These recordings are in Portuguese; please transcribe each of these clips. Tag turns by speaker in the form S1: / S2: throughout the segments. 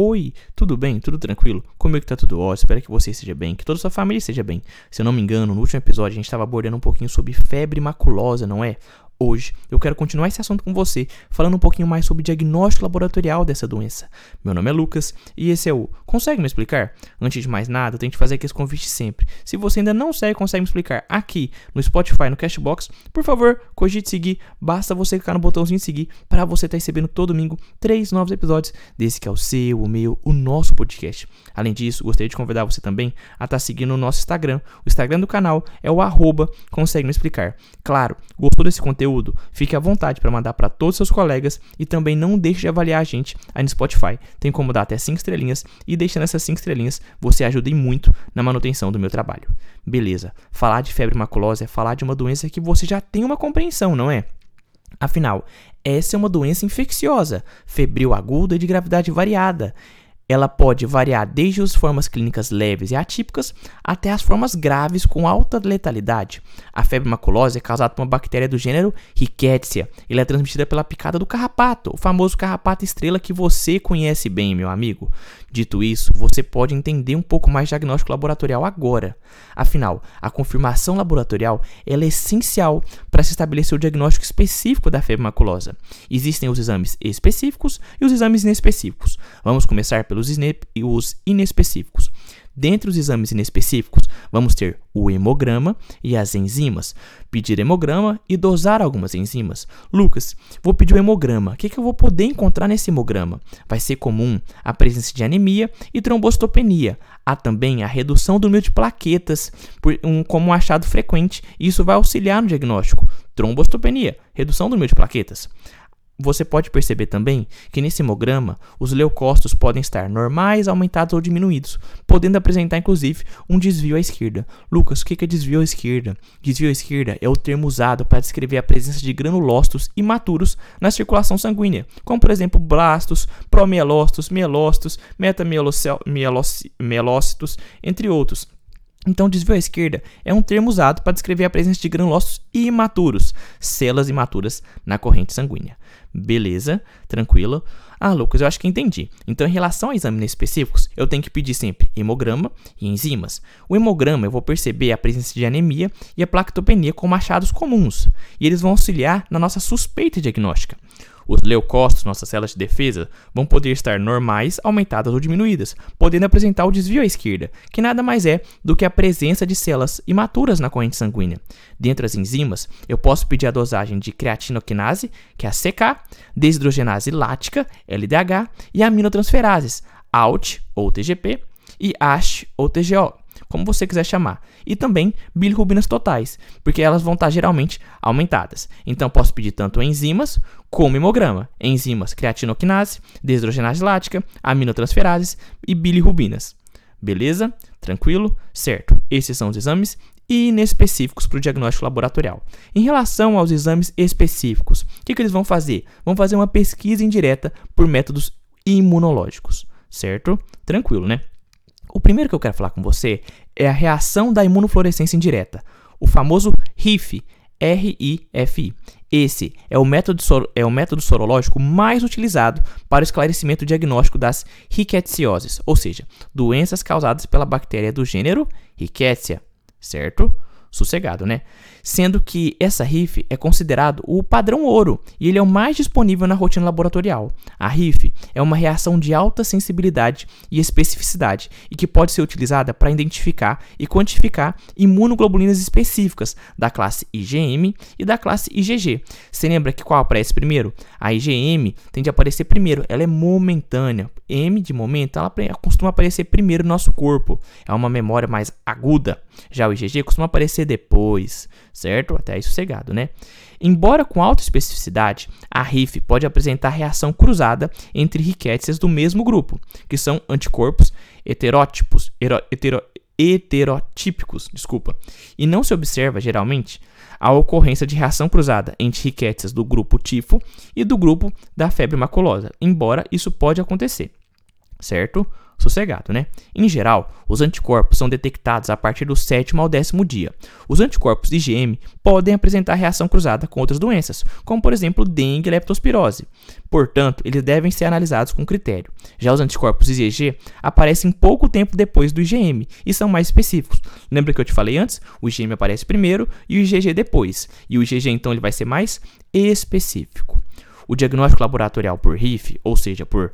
S1: Oi, tudo bem? Tudo tranquilo? Comigo tá tudo ótimo, espero que você esteja bem, que toda a sua família esteja bem. Se eu não me engano, no último episódio a gente estava abordando um pouquinho sobre febre maculosa, não é? Hoje eu quero continuar esse assunto com você, falando um pouquinho mais sobre o diagnóstico laboratorial dessa doença. Meu nome é Lucas e esse é o Consegue me explicar? Antes de mais nada, eu tenho que fazer aqui esse convite sempre. Se você ainda não segue Consegue me explicar aqui no Spotify, no Cashbox, por favor, cogite seguir. Basta você clicar no botãozinho seguir para você estar tá recebendo todo domingo três novos episódios desse que é o seu, o meu, o nosso podcast. Além disso, gostaria de convidar você também a estar tá seguindo o nosso Instagram. O Instagram do canal é o arroba Consegue me explicar. Claro, gostou desse conteúdo? Conteúdo, fique à vontade para mandar para todos os seus colegas e também não deixe de avaliar a gente aí no Spotify. Tem como dar até 5 estrelinhas e deixando essas 5 estrelinhas você ajuda muito na manutenção do meu trabalho. Beleza, falar de febre maculosa é falar de uma doença que você já tem uma compreensão, não é? Afinal, essa é uma doença infecciosa, febril aguda e de gravidade variada ela pode variar desde as formas clínicas leves e atípicas até as formas graves com alta letalidade. A febre maculosa é causada por uma bactéria do gênero Rickettsia. Ela é transmitida pela picada do carrapato, o famoso carrapato estrela que você conhece bem, meu amigo. Dito isso, você pode entender um pouco mais diagnóstico laboratorial agora. Afinal, a confirmação laboratorial é essencial para se estabelecer o diagnóstico específico da febre maculosa. Existem os exames específicos e os exames inespecíficos. Vamos começar pelos os inespecíficos. Dentre os exames inespecíficos, vamos ter o hemograma e as enzimas. Pedir hemograma e dosar algumas enzimas. Lucas, vou pedir o hemograma. O que, que eu vou poder encontrar nesse hemograma? Vai ser comum a presença de anemia e trombocitopenia. Há também a redução do número de plaquetas por, um, como um achado frequente, e isso vai auxiliar no diagnóstico. Trombocitopenia, redução do número de plaquetas. Você pode perceber também que nesse hemograma os leucócitos podem estar normais, aumentados ou diminuídos, podendo apresentar inclusive um desvio à esquerda. Lucas, o que é desvio à esquerda? Desvio à esquerda é o termo usado para descrever a presença de granulócitos imaturos na circulação sanguínea, como por exemplo blastos, promielócitos, mielócitos, metamielócitos, entre outros. Então, desvio à esquerda é um termo usado para descrever a presença de granulócitos imaturos, células imaturas na corrente sanguínea. Beleza, tranquilo. Ah, Lucas, eu acho que entendi. Então, em relação a exames específicos, eu tenho que pedir sempre hemograma e enzimas. O hemograma eu vou perceber a presença de anemia e a plaquetopenia como achados comuns, e eles vão auxiliar na nossa suspeita diagnóstica. Os leucócitos, nossas células de defesa, vão poder estar normais, aumentadas ou diminuídas, podendo apresentar o desvio à esquerda, que nada mais é do que a presença de células imaturas na corrente sanguínea. Dentre as enzimas, eu posso pedir a dosagem de creatinoquinase, que é a CK, desidrogenase lática, LDH, e aminotransferases, ALT ou TGP, e ASH ou TGO como você quiser chamar. E também bilirrubinas totais, porque elas vão estar geralmente aumentadas. Então posso pedir tanto enzimas como hemograma. Enzimas creatinoquinase, desidrogenase lática, aminotransferases e bilirrubinas. Beleza? Tranquilo? Certo. Esses são os exames inespecíficos para o diagnóstico laboratorial. Em relação aos exames específicos, o que, que eles vão fazer? Vão fazer uma pesquisa indireta por métodos imunológicos, certo? Tranquilo, né? O primeiro que eu quero falar com você é a reação da imunofluorescência indireta, o famoso RIF, RIFI. Esse é o, método é o método sorológico mais utilizado para o esclarecimento diagnóstico das rickettsiosis, ou seja, doenças causadas pela bactéria do gênero Rickettsia, certo? Sossegado, né? Sendo que essa RIF é considerado o padrão ouro e ele é o mais disponível na rotina laboratorial. A RIF é uma reação de alta sensibilidade e especificidade e que pode ser utilizada para identificar e quantificar imunoglobulinas específicas da classe IgM e da classe IgG. Você lembra que qual aparece primeiro? A IgM tende a aparecer primeiro, ela é momentânea. M de momento, ela costuma aparecer primeiro no nosso corpo, é uma memória mais aguda. Já o IgG costuma aparecer depois, certo? Até aí sossegado, né? Embora com alta especificidade, a RIF pode apresentar reação cruzada entre riquécias do mesmo grupo, que são anticorpos heterótipos, hetero, heterotípicos, desculpa, e não se observa geralmente a ocorrência de reação cruzada entre riquécias do grupo tifo e do grupo da febre maculosa, embora isso pode acontecer, certo? sossegado, né? Em geral, os anticorpos são detectados a partir do sétimo ao décimo dia. Os anticorpos IgM podem apresentar reação cruzada com outras doenças, como por exemplo dengue e leptospirose. Portanto, eles devem ser analisados com critério. Já os anticorpos IgG aparecem pouco tempo depois do IgM e são mais específicos. Lembra que eu te falei antes? O IgM aparece primeiro e o IgG depois. E o IgG então ele vai ser mais específico. O diagnóstico laboratorial por RIF, ou seja, por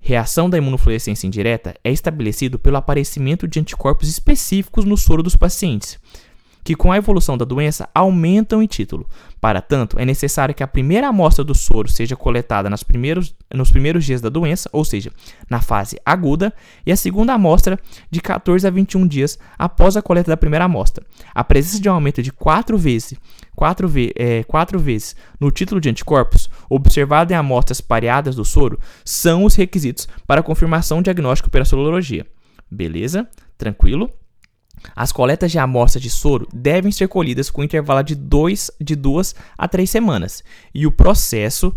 S1: reação da imunofluorescência indireta, é estabelecido pelo aparecimento de anticorpos específicos no soro dos pacientes que com a evolução da doença aumentam em título. Para tanto, é necessário que a primeira amostra do soro seja coletada nos primeiros, nos primeiros dias da doença, ou seja, na fase aguda, e a segunda amostra de 14 a 21 dias após a coleta da primeira amostra. A presença de um aumento de 4 vezes, 4, ve é, 4 vezes no título de anticorpos, observado em amostras pareadas do soro, são os requisitos para confirmação diagnóstico pela sorologia. Beleza? Tranquilo? As coletas de amostras de soro devem ser colhidas com intervalo de, dois, de duas a três semanas e o processo,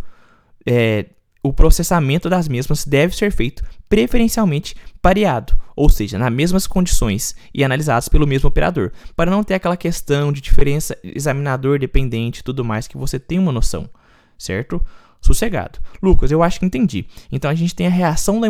S1: é, o processamento das mesmas deve ser feito preferencialmente pareado, ou seja, nas mesmas condições e analisados pelo mesmo operador, para não ter aquela questão de diferença examinador dependente e tudo mais que você tem uma noção, certo? Sossegado. Lucas, eu acho que entendi. Então a gente tem a reação da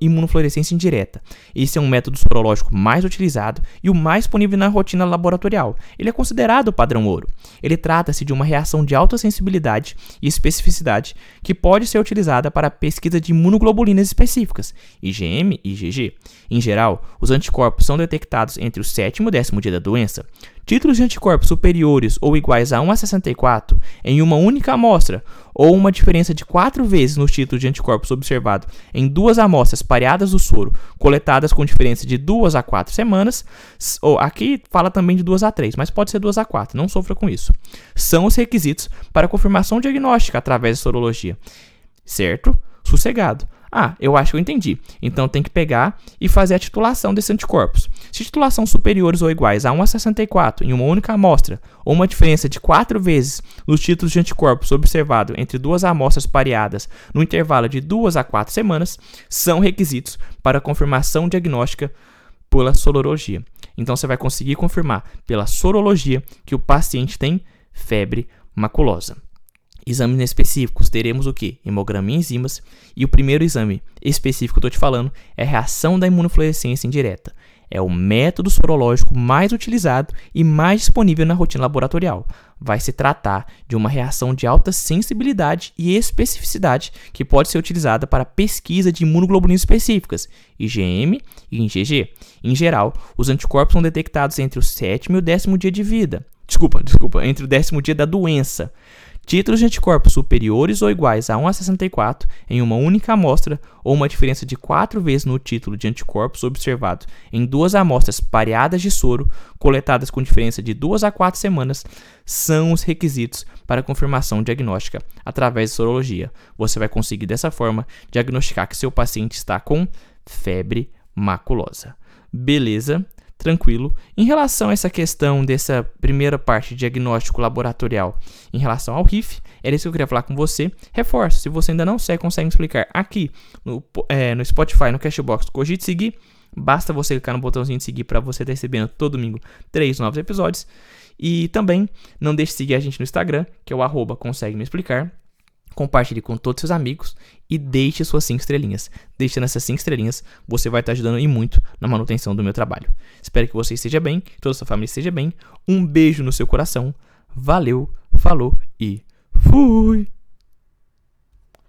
S1: imunofluorescência indireta. Esse é um método sorológico mais utilizado e o mais disponível na rotina laboratorial. Ele é considerado o padrão ouro. Ele trata-se de uma reação de alta sensibilidade e especificidade que pode ser utilizada para a pesquisa de imunoglobulinas específicas, IgM e IgG. Em geral, os anticorpos são detectados entre o sétimo e décimo dia da doença. Títulos de anticorpos superiores ou iguais a 1 a 64 em uma única amostra, ou uma diferença de 4 vezes nos títulos de anticorpos observado em duas amostras pareadas do soro, coletadas com diferença de 2 a 4 semanas, ou aqui fala também de 2 a 3, mas pode ser 2 a 4, não sofra com isso. São os requisitos para confirmação diagnóstica através da sorologia. Certo? Sossegado. Ah, eu acho que eu entendi. Então tem que pegar e fazer a titulação desses anticorpos. Se titulação superiores ou iguais a 1 a 64 em uma única amostra, ou uma diferença de 4 vezes nos títulos de anticorpos observado entre duas amostras pareadas no intervalo de 2 a 4 semanas, são requisitos para confirmação diagnóstica pela sorologia. Então você vai conseguir confirmar pela sorologia que o paciente tem febre maculosa. Exames específicos, teremos o que? Hemograma e enzimas. E o primeiro exame específico que eu estou te falando é a reação da imunofluorescência indireta. É o método sorológico mais utilizado e mais disponível na rotina laboratorial. Vai se tratar de uma reação de alta sensibilidade e especificidade que pode ser utilizada para pesquisa de imunoglobulinas específicas, IgM e IgG. Em geral, os anticorpos são detectados entre o sétimo e o décimo dia de vida. Desculpa, desculpa, entre o décimo dia da doença. Títulos de anticorpos superiores ou iguais a 1 a 64 em uma única amostra ou uma diferença de 4 vezes no título de anticorpos observado em duas amostras pareadas de soro coletadas com diferença de 2 a 4 semanas são os requisitos para confirmação diagnóstica através de sorologia. Você vai conseguir dessa forma diagnosticar que seu paciente está com febre maculosa. Beleza? Tranquilo. Em relação a essa questão dessa primeira parte de diagnóstico laboratorial em relação ao RIF, era isso que eu queria falar com você. Reforço, se você ainda não segue, consegue explicar aqui no, é, no Spotify, no Cashbox, cogite seguir. Basta você clicar no botãozinho de seguir para você estar recebendo todo domingo três novos episódios. E também não deixe de seguir a gente no Instagram, que é o arroba consegue me explicar compartilhe com todos seus amigos e deixe suas 5 estrelinhas. Deixando essas 5 estrelinhas, você vai estar ajudando e muito na manutenção do meu trabalho. Espero que você esteja bem, que toda a sua família esteja bem. Um beijo no seu coração. Valeu, falou e fui!